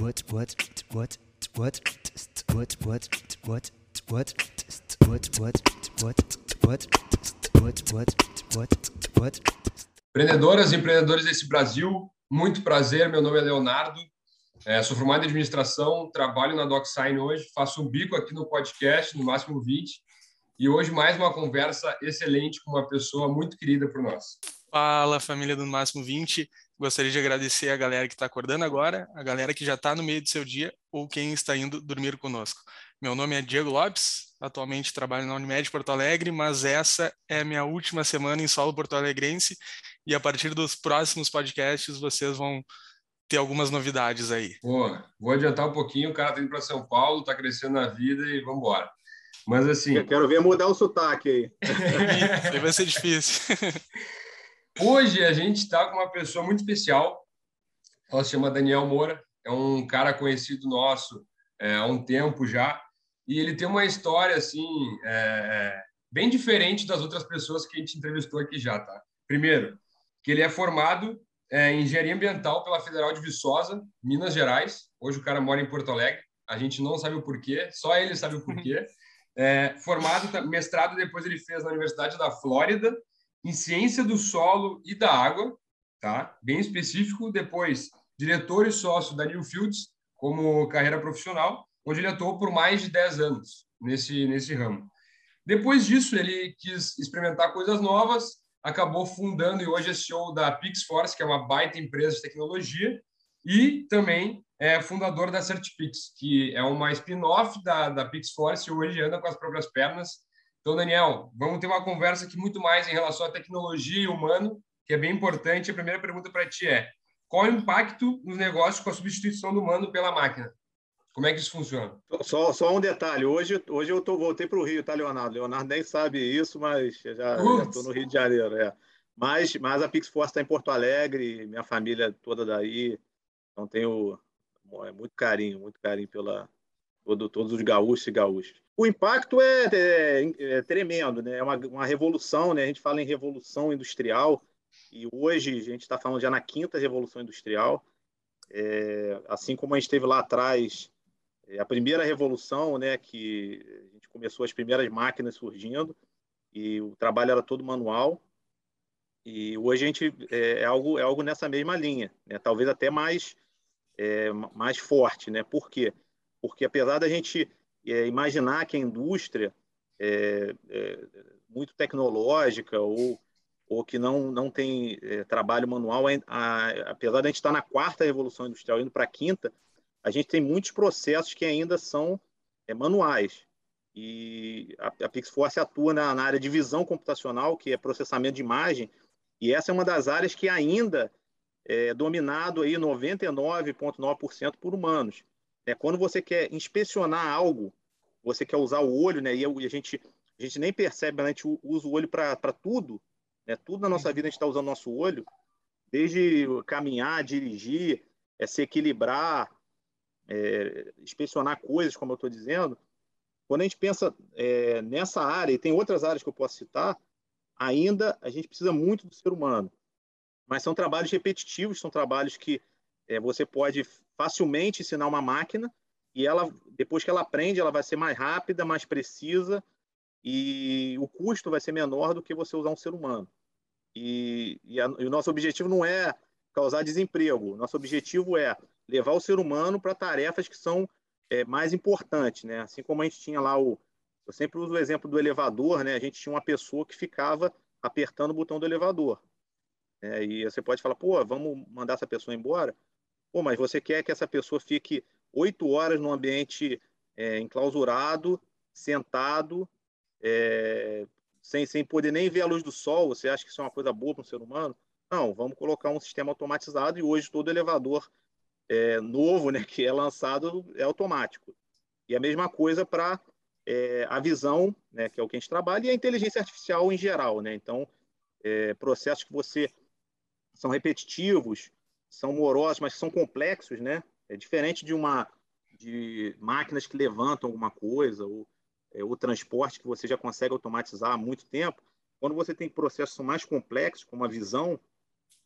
what what what what what what what what what what what what what what Empreendedoras e empreendedores desse Brasil, muito prazer. Meu nome é Leonardo, é, sou formado em administração, trabalho na DocSign hoje, faço um bico aqui no podcast, no máximo 20, e hoje mais uma conversa excelente com uma pessoa muito querida por nós. Fala, família do Máximo 20. Gostaria de agradecer a galera que está acordando agora, a galera que já está no meio do seu dia ou quem está indo dormir conosco. Meu nome é Diego Lopes, atualmente trabalho na Unimed Porto Alegre, mas essa é a minha última semana em solo porto-alegrense e a partir dos próximos podcasts vocês vão ter algumas novidades aí. Pô, vou adiantar um pouquinho, o cara está indo para São Paulo, está crescendo na vida e vamos embora. Mas assim... Eu quero ver mudar o sotaque aí vai ser difícil. Hoje a gente está com uma pessoa muito especial. Ela se chama Daniel Moura, é um cara conhecido nosso é, há um tempo já. E ele tem uma história assim é, bem diferente das outras pessoas que a gente entrevistou aqui já, tá? Primeiro, que ele é formado é, em engenharia ambiental pela Federal de Viçosa, Minas Gerais. Hoje o cara mora em Porto Alegre. A gente não sabe o porquê, só ele sabe o porquê. É, formado, mestrado depois ele fez na Universidade da Flórida em ciência do solo e da água, tá? Bem específico. Depois, diretor e sócio da Newfields como carreira profissional, onde ele atuou por mais de 10 anos nesse nesse ramo. Depois disso, ele quis experimentar coisas novas, acabou fundando e hoje é CEO da Pixforce, que é uma baita empresa de tecnologia, e também é fundador da Certipix, que é uma spin-off da, da Pixforce e hoje anda com as próprias pernas então, Daniel, vamos ter uma conversa aqui muito mais em relação à tecnologia e humano, que é bem importante. A primeira pergunta para ti é: qual é o impacto nos negócios com a substituição do humano pela máquina? Como é que isso funciona? Só, só um detalhe. Hoje, hoje eu tô, voltei para o Rio, tá, Leonardo? Leonardo nem sabe isso, mas já estou no Rio de Janeiro. É. Mas, mas a Pixforce está em Porto Alegre, minha família toda daí. Então tenho é, muito carinho, muito carinho pela todo, todos os gaúchos e gaúchas o impacto é, é, é, tremendo, né? É uma, uma revolução, né? A gente fala em revolução industrial e hoje a gente está falando já na quinta revolução industrial. É, assim como a gente teve lá atrás é, a primeira revolução, né? Que a gente começou as primeiras máquinas surgindo e o trabalho era todo manual. E hoje a gente é, é algo é algo nessa mesma linha, né? Talvez até mais é, mais forte, né? Por quê? Porque apesar da gente é, imaginar que a indústria é, é muito tecnológica ou, ou que não, não tem é, trabalho manual, a, a, apesar de a gente estar na quarta revolução industrial, indo para a quinta, a gente tem muitos processos que ainda são é, manuais. E a, a Pixforce atua na, na, área de visão computacional, que é processamento de imagem, e essa é uma das áreas que ainda é dominado aí 99,9% por humanos. É, quando você quer inspecionar algo, você quer usar o olho, né? E a gente, a gente nem percebe, a gente usa o olho para tudo, né? Tudo na nossa vida a gente está usando nosso olho, desde caminhar, dirigir, é, se equilibrar, é, inspecionar coisas, como eu estou dizendo. Quando a gente pensa é, nessa área, e tem outras áreas que eu posso citar, ainda a gente precisa muito do ser humano. Mas são trabalhos repetitivos, são trabalhos que é, você pode facilmente ensinar uma máquina e ela, depois que ela aprende, ela vai ser mais rápida, mais precisa e o custo vai ser menor do que você usar um ser humano. E, e, a, e o nosso objetivo não é causar desemprego, nosso objetivo é levar o ser humano para tarefas que são é, mais importantes, né? Assim como a gente tinha lá o, eu sempre uso o exemplo do elevador, né? A gente tinha uma pessoa que ficava apertando o botão do elevador. É, e você pode falar, pô, vamos mandar essa pessoa embora? Pô, mas você quer que essa pessoa fique oito horas num ambiente é, enclausurado, sentado, é, sem, sem poder nem ver a luz do sol? Você acha que isso é uma coisa boa para um ser humano? Não, vamos colocar um sistema automatizado e hoje todo elevador é, novo né, que é lançado é automático. E a mesma coisa para é, a visão, né, que é o que a gente trabalha, e a inteligência artificial em geral. Né? Então, é, processos que você são repetitivos, são morosos, mas são complexos, né? É diferente de uma de máquinas que levantam alguma coisa ou é, o transporte que você já consegue automatizar há muito tempo. Quando você tem processos mais complexos, como a visão,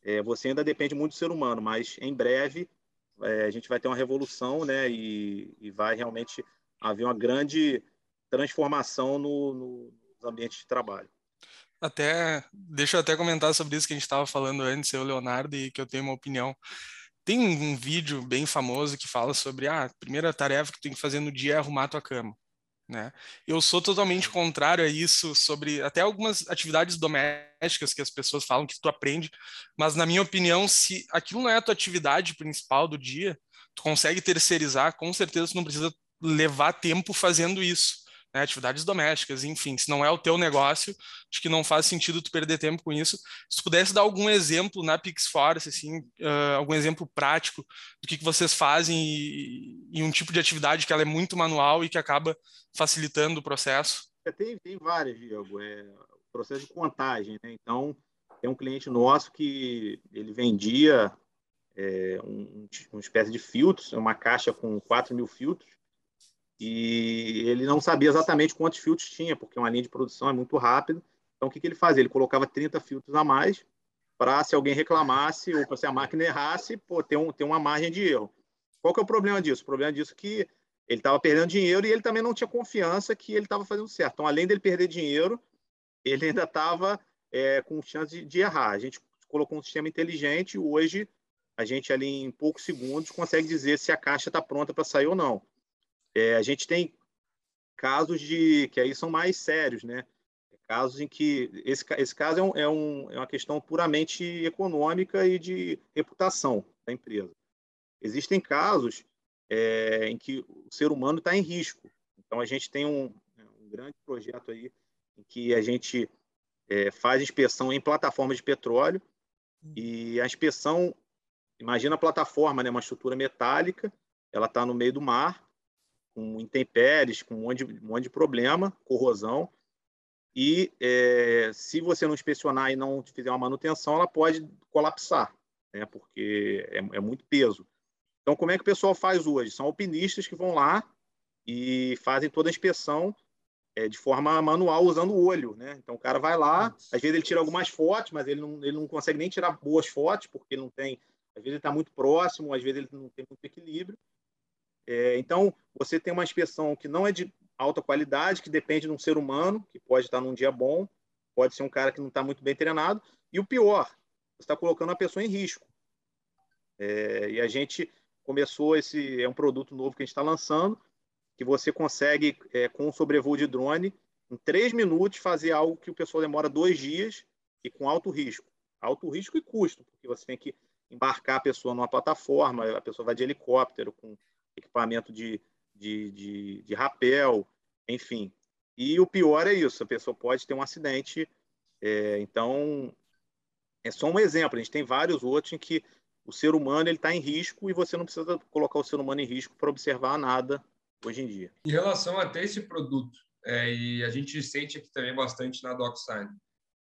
é, você ainda depende muito do ser humano, mas em breve é, a gente vai ter uma revolução, né? E, e vai realmente haver uma grande transformação no, no, nos ambientes de trabalho. Até, deixa eu até comentar sobre isso que a gente estava falando antes, eu, Leonardo, e que eu tenho uma opinião. Tem um, vídeo bem famoso que fala sobre ah, a primeira tarefa que tu tem que fazer no dia é arrumar tua cama. Né? Eu sou totalmente contrário a isso sobre até algumas atividades domésticas que as pessoas falam que tu aprende, mas na minha opinião, se aquilo não é a tua atividade principal do dia, tu consegue terceirizar, com certeza tu não precisa levar tempo fazendo isso né, atividades domésticas, enfim, se não é o teu negócio, acho que não faz sentido tu perder tempo com isso. Se tu pudesse dar algum exemplo na PixForce, assim, uh, algum exemplo prático do que, que vocês fazem e, e, um tipo de atividade que ela é muito manual e que acaba facilitando o processo. É, tem, tem várias, Diego. É o processo de contagem, né? Então, tem um cliente nosso que ele vendia é, um, uma espécie de filtros, uma caixa com 4 mil filtros, e ele não sabia exatamente quantos filtros tinha, porque uma linha de produção é muito rápida. Então, o que, que ele fazia? Ele colocava 30 filtros a mais para, se alguém reclamasse ou se a máquina errasse, pô, ter, um, ter uma margem de erro. Qual que é o problema disso? O problema disso é que ele estava perdendo dinheiro e ele também não tinha confiança que ele estava fazendo certo. Então, além dele perder dinheiro, ele ainda estava é, com chance de, de errar. A gente colocou um sistema inteligente e hoje a gente ali em poucos segundos consegue dizer se a caixa está pronta para sair ou não. É, a gente tem casos de que aí são mais sérios, né? Casos em que esse, esse caso é, um, é, um, é uma questão puramente econômica e de reputação da empresa. Existem casos é, em que o ser humano está em risco. Então a gente tem um, um, grande projeto aí em que a gente é, faz inspeção em plataformas de petróleo e a inspeção, imagina a plataforma, né, uma estrutura metálica, ela está no meio do mar com intempéries, com um monte de, um monte de problema, corrosão. E é, se você não inspecionar e não fizer uma manutenção, ela pode colapsar, né? porque é, é muito peso. Então, como é que o pessoal faz hoje? São alpinistas que vão lá e fazem toda a inspeção é, de forma manual, usando o olho. Né? Então, o cara vai lá, às vezes ele tira algumas fotos, mas ele não, ele não consegue nem tirar boas fotos, porque ele não tem. Às vezes ele está muito próximo, às vezes ele não tem muito equilíbrio. É, então, você tem uma inspeção que não é de alta qualidade, que depende de um ser humano, que pode estar num dia bom, pode ser um cara que não está muito bem treinado, e o pior, você está colocando a pessoa em risco. É, e a gente começou esse é um produto novo que a gente está lançando, que você consegue é, com um sobrevoo de drone em três minutos fazer algo que o pessoal demora dois dias e com alto risco, alto risco e custo, porque você tem que embarcar a pessoa numa plataforma, a pessoa vai de helicóptero com equipamento de, de, de, de rapel, enfim. E o pior é isso, a pessoa pode ter um acidente. É, então, é só um exemplo. A gente tem vários outros em que o ser humano está em risco e você não precisa colocar o ser humano em risco para observar nada hoje em dia. Em relação até esse produto, é, e a gente sente aqui também bastante na DocSign,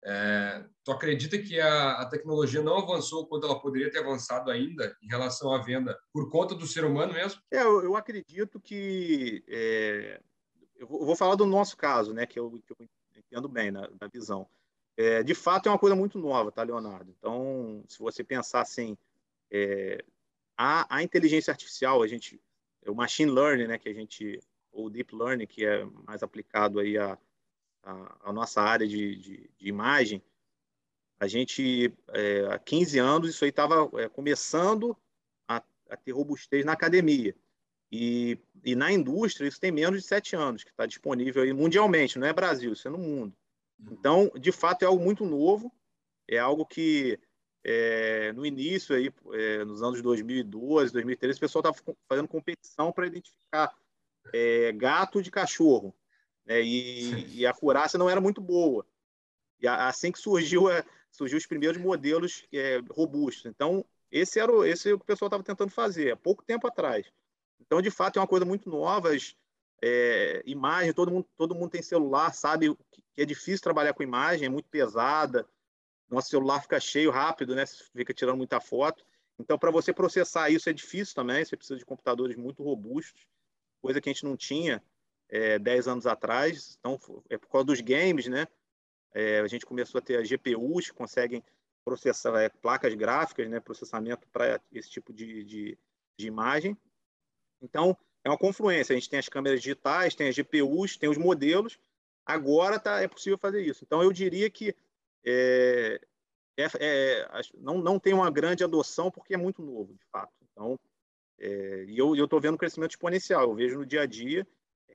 é, tu acredita que a, a, tecnologia não avançou quando ela poderia ter avançado ainda em relação à venda por conta do ser humano mesmo? É, eu, eu acredito que é, eu, vou, eu, vou, falar do nosso caso, né, que eu, que eu entendo bem na, na visão. É, de fato é uma coisa muito nova, tá, Leonardo? Então, se você pensar assim, é, a, a inteligência artificial, a gente, o machine learning, né, que a gente, ou deep learning, que é mais aplicado aí a a, a nossa área de, de, de, imagem, a gente, é, há 15 anos, isso aí estava é, começando a, a, ter robustez na academia. E, e na indústria, isso tem menos de 7 anos, que está disponível aí mundialmente, não é Brasil, isso é no mundo. Uhum. Então, de fato, é algo muito novo, é algo que é, no início, aí, é, nos anos 2012, 2013, o pessoal estava fazendo competição para identificar é, gato de cachorro né? e, e, a acurácia não era muito boa. E assim que surgiu, surgiu os primeiros modelos é, robustos. Então, esse era o, esse é o que o pessoal estava tentando fazer, há pouco tempo atrás. Então, de fato, é uma coisa muito nova. As, é, imagem, todo mundo, todo mundo tem celular, sabe que é difícil trabalhar com imagem, é muito pesada. Nosso celular fica cheio rápido, né? Fica tirando muita foto. Então, para você processar isso é difícil também. Você precisa de computadores muito robustos, coisa que a gente não tinha é, 10 anos atrás. Então, é por causa dos games, né? É, a gente começou a ter as GPUs que conseguem processar é, placas gráficas, né? Processamento para esse tipo de, de, de imagem. Então, é uma confluência. A gente tem as câmeras digitais, tem as GPUs, tem os modelos. Agora tá, é possível fazer isso. Então, eu diria que é, é, é, não, não tem uma grande adoção porque é muito novo, de fato. Então, é, e eu estou vendo um crescimento exponencial. Eu vejo no dia a dia,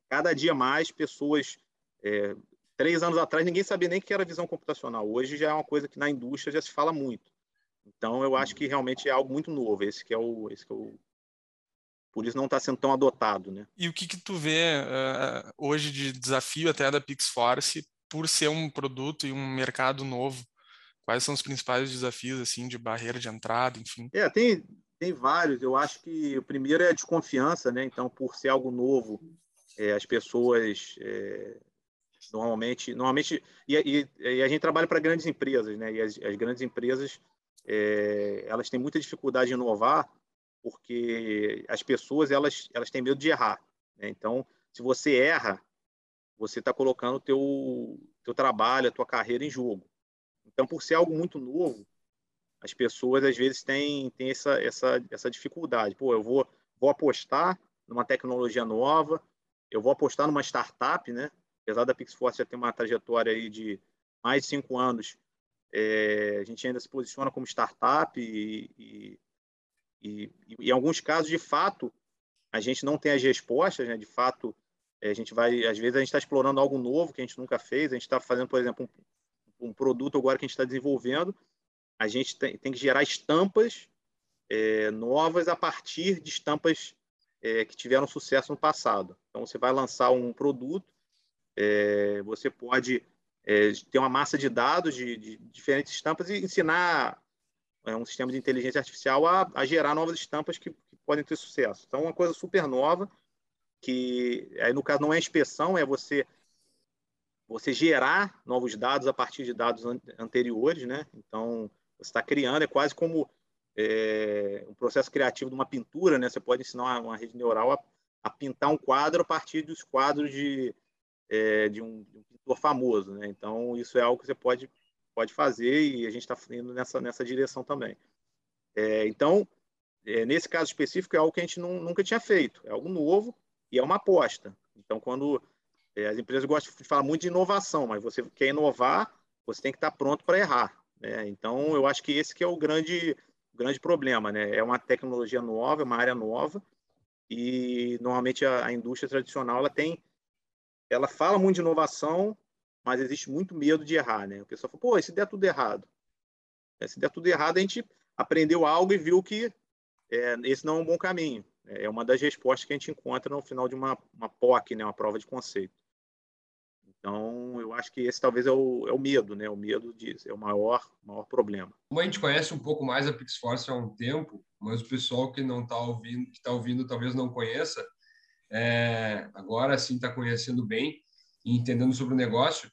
cada dia mais pessoas. É, três anos atrás, ninguém sabia nem que era visão computacional. Hoje já é uma coisa que na indústria já se fala muito. Então, eu acho que realmente é algo muito novo. Esse que é o, esse que é o por isso não está sendo tão adotado, né? E o que que tu vê uh, hoje de desafio até da Pixforce por ser um produto e um mercado novo? Quais são os principais desafios assim de barreira de entrada, enfim? É, tem tem vários. Eu acho que o primeiro é a desconfiança, né? Então, por ser algo novo, é, as pessoas é, normalmente, normalmente e, e, e, a gente trabalha para grandes empresas, né? E as, as grandes empresas é, elas têm muita dificuldade de inovar porque as pessoas elas elas têm medo de errar. Né? Então, se você erra, você está colocando o teu teu trabalho, a tua carreira em jogo. Então, por ser algo muito novo, as pessoas às vezes têm, têm essa, essa, essa dificuldade. Pô, eu vou, vou apostar numa tecnologia nova, eu vou apostar numa startup, né? Apesar da Pixforce já ter uma trajetória aí de mais de cinco anos, é, a gente ainda se posiciona como startup e, e, e, e, em alguns casos, de fato, a gente não tem as respostas, né? De fato, é, a gente vai, às vezes a gente está explorando algo novo que a gente nunca fez, a gente está fazendo, por exemplo, um, um produto agora que a gente está desenvolvendo a gente tem, tem que gerar estampas é, novas a partir de estampas é, que tiveram sucesso no passado. Então, você vai lançar um produto, é, você pode é, ter uma massa de dados de, de diferentes estampas e ensinar é, um sistema de inteligência artificial a, a gerar novas estampas que, que, podem ter sucesso. Então, é uma coisa super nova, que aí no caso não é inspeção, é você você gerar novos dados a partir de dados an anteriores, né? Então, você está criando, é quase como é, um processo criativo de uma pintura, né? Você pode ensinar uma, uma rede neural a, a, pintar um quadro a partir dos quadros de, é, de, um, de, um, pintor famoso, né? Então, isso é algo que você pode, pode fazer e a gente está indo nessa, nessa direção também. É, então, é, nesse caso específico, é algo que a gente não, nunca tinha feito, é algo novo e é uma aposta. Então, quando é, as empresas gostam de falar muito de inovação, mas você quer inovar, você tem que estar pronto para errar. Né? Então, eu acho que esse que é o grande, grande problema. Né? É uma tecnologia nova, é uma área nova, e normalmente a, a indústria tradicional ela tem, ela fala muito de inovação, mas existe muito medo de errar. Né? O pessoal fala, pô, e se der tudo errado? É, se der tudo errado, a gente aprendeu algo e viu que é, esse não é um bom caminho. É uma das respostas que a gente encontra no final de uma, uma POC, né, uma prova de conceito. Então, eu acho que esse talvez é o, é o medo, né? O medo disso é o maior, maior problema. Como a gente conhece um pouco mais a Pixforce há um tempo, mas o pessoal que não está ouvindo, que está ouvindo, talvez não conheça, é, agora sim está conhecendo bem e entendendo sobre o negócio.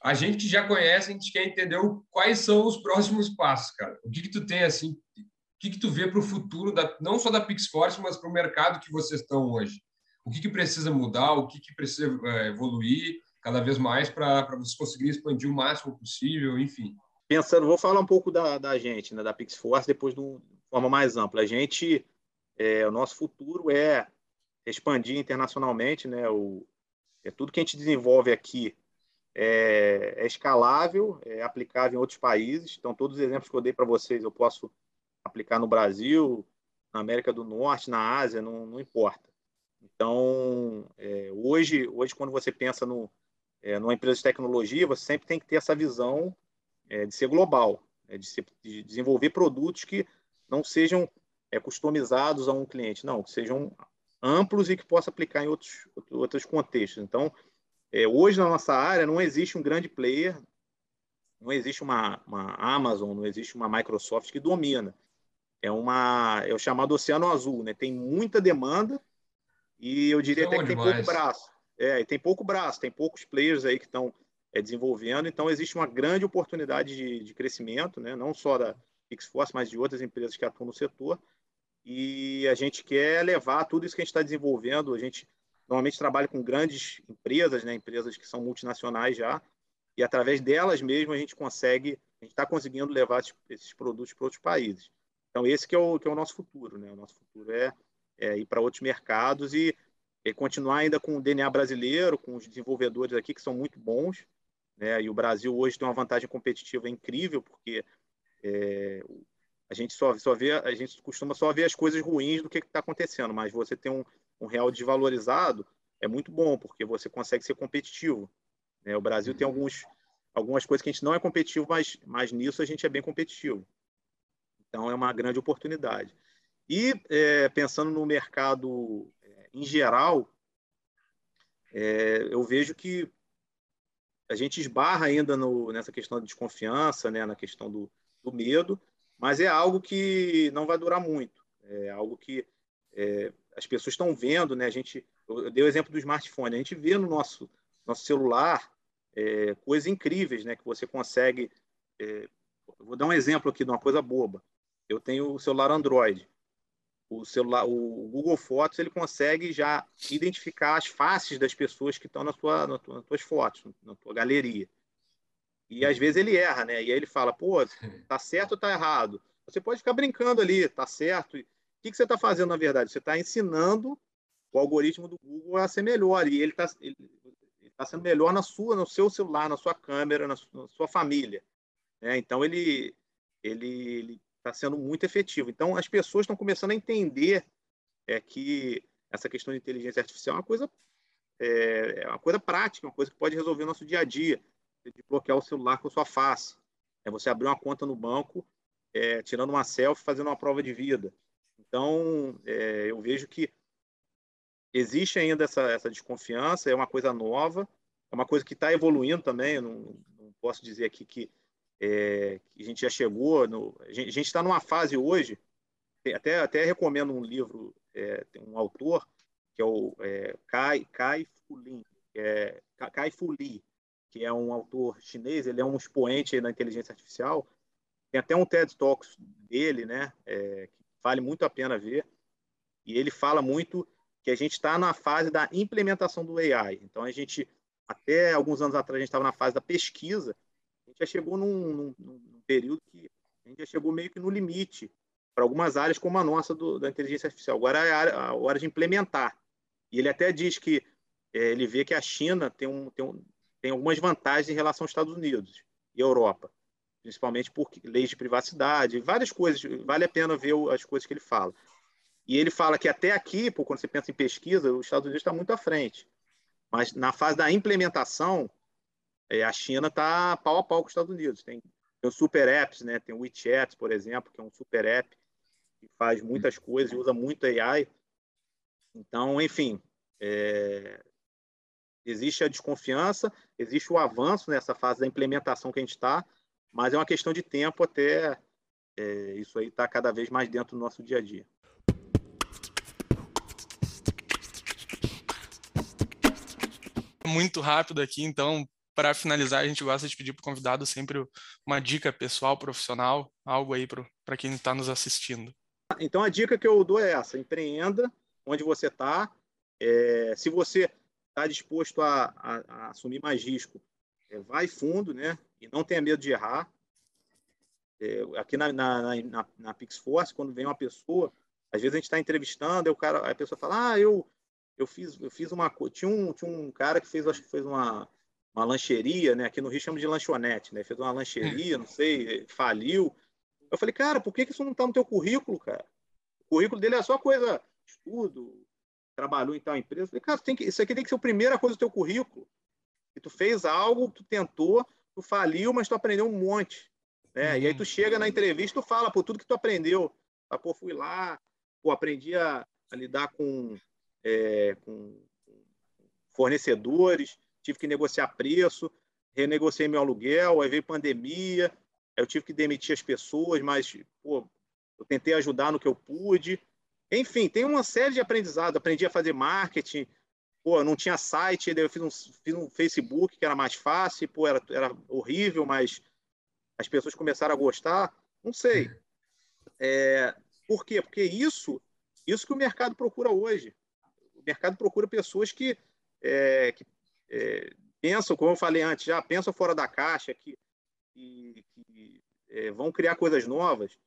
A gente que já conhece, a gente quer entender quais são os próximos passos, cara. O que que tu tem assim? O que que tu vê para o futuro da, não só da Pixforce, mas para o mercado que vocês estão hoje? O que que precisa mudar? O que que precisa é, evoluir? Cada vez mais para vocês conseguirem expandir o máximo possível, enfim. Pensando, vou falar um pouco da, da gente, né, da Pixforce, depois de uma forma mais ampla. A gente, é, o nosso futuro é expandir internacionalmente, né? O, é tudo que a gente desenvolve aqui é, é, escalável, é aplicável em outros países. Então, todos os exemplos que eu dei para vocês, eu posso aplicar no Brasil, na América do Norte, na Ásia, não, não importa. Então, é, hoje, hoje, quando você pensa no, é, numa empresa de tecnologia, você sempre tem que ter essa visão é, de ser global, é, de, ser, de, desenvolver produtos que não sejam é, customizados a um cliente, não, que sejam amplos e que possa aplicar em outros, outros contextos. Então, é, hoje na nossa área não existe um grande player, não existe uma, uma Amazon, não existe uma Microsoft que domina. É uma é o chamado oceano azul, né? Tem muita demanda e eu diria até que tem pouco braço. É, tem pouco braço, tem poucos players aí que estão é, desenvolvendo, então existe uma grande oportunidade de, de crescimento, né? não só da Xforce, mas de outras empresas que atuam no setor. E a gente quer levar tudo isso que a gente está desenvolvendo. A gente normalmente trabalha com grandes empresas, né? empresas que são multinacionais já, e através delas mesmo a gente consegue, a gente está conseguindo levar esses produtos para outros países. Então, esse que é o, que é o nosso futuro. Né? O nosso futuro é, é ir para outros mercados e, e, continuar ainda com o DNA brasileiro, com os desenvolvedores aqui que são muito bons. Né? E o Brasil hoje tem uma vantagem competitiva incrível, porque é, a gente só, só vê, a gente costuma só ver as coisas ruins do que está acontecendo, mas você tem um, um real desvalorizado é muito bom, porque você consegue ser competitivo. Né? O Brasil tem alguns, algumas coisas que a gente não é competitivo, mas, mas nisso a gente é bem competitivo. Então, é uma grande oportunidade. E, é, pensando no mercado em geral, é, eu vejo que a gente esbarra ainda no, nessa questão da desconfiança, né, na questão do, do medo, mas é algo que não vai durar muito. É algo que é, as pessoas estão vendo, né? A gente, eu dei o exemplo do smartphone. A gente vê no nosso nosso celular é, coisas incríveis, né? Que você consegue. É, vou dar um exemplo aqui de uma coisa boba. Eu tenho o celular Android. O celular, o Google Fotos, ele consegue já identificar as faces das pessoas que estão na tua, na tua, nas tuas fotos, na tua galeria. E às vezes ele erra, né? E aí ele fala, pô, tá certo ou tá errado? Você pode ficar brincando ali, tá certo. O que, que você está fazendo, na verdade? Você está ensinando o algoritmo do Google a ser melhor. E ele está ele, ele tá sendo melhor na sua, no seu celular, na sua câmera, na, sua, na sua família. Né? Então ele ele está sendo muito efetivo. Então as pessoas estão começando a entender é que essa questão de inteligência artificial é uma coisa é, é uma coisa prática, uma coisa que pode resolver o nosso dia a dia de bloquear o celular com sua face. É você abrir uma conta no banco, é, tirando uma selfie, fazendo uma prova de vida. Então, é, eu vejo que existe ainda essa, essa desconfiança, é uma coisa nova, é uma coisa que está evoluindo também. Não, não, posso dizer aqui que, é, a gente já chegou. No, a gente está numa fase hoje, até, até recomendo um livro, é, tem um autor, que é o é, Kai, Kai Fulin, é, Kai Fuli, que é um autor chinês, ele é um expoente da inteligência artificial. Tem até um TED Talks dele, né, é, que vale muito a pena ver. E ele fala muito que a gente está na fase da implementação do AI. Então, a gente, até alguns anos atrás, a gente estava na fase da pesquisa, gente já chegou num, num, num, período que a gente já chegou meio que no limite para algumas áreas como a nossa do, da inteligência artificial. Agora é a, a hora de implementar. E ele até diz que é, ele vê que a China tem um, tem um tem algumas vantagens em relação aos Estados Unidos e Europa, principalmente por leis de privacidade, várias coisas. Vale a pena ver as coisas que ele fala. E ele fala que até aqui, quando você pensa em pesquisa, os Estados Unidos está muito à frente. Mas na fase da implementação, é, a China está pau a pau com os Estados Unidos. Tem, tem super apps, né? tem o WeChat, por exemplo, que é um super app que faz muitas coisas e usa muito AI. Então, enfim, é, existe a desconfiança, existe o avanço nessa fase da implementação que a gente está, mas é uma questão de tempo até é, isso aí estar tá cada vez mais dentro do nosso dia a dia. Muito rápido aqui, então, para finalizar, a gente gosta de pedir para o convidado sempre uma dica pessoal, profissional, algo aí para quem está nos assistindo. Então, a dica que eu dou é essa: empreenda onde você está. É, se você está disposto a, a, a, assumir mais risco, é, vai fundo, né? E não tenha medo de errar. É, aqui na, na, na, na PixForce, quando vem uma pessoa, às vezes a gente está entrevistando, o cara, a pessoa fala, ah, eu, eu fiz, eu fiz uma tinha um, tinha um cara que fez, acho que fez uma, uma lancheria, né? Aqui no Rio chama de lanchonete, né? Fez uma lancheria, não sei, faliu. Eu falei, cara, por que, que isso não está no teu currículo, cara? O currículo dele é só coisa, estudo, trabalhou em tal empresa. falei, cara, tem que, isso aqui tem que ser a primeira coisa do teu currículo. E tu fez algo, tu tentou, tu faliu, mas tu aprendeu um monte. Né? Uhum. E aí tu chega na entrevista, tu fala, por tudo que tu aprendeu. Ah, pô, fui lá, pô, aprendi a, a lidar com, é, com fornecedores, tive que negociar preço, renegociei meu aluguel, aí veio pandemia, aí eu tive que demitir as pessoas, mas pô, eu tentei ajudar no que eu pude. Enfim, tem uma série de aprendizados. Aprendi a fazer marketing. Pô, não tinha site, eu fiz um, fiz um Facebook que era mais fácil. Pô, era, era horrível, mas as pessoas começaram a gostar. Não sei. É, por quê? Porque isso, isso que o mercado procura hoje. O mercado procura pessoas que, é, que é, pensam, como eu falei antes, já pensam fora da caixa, que, que, que é, vão criar coisas novas.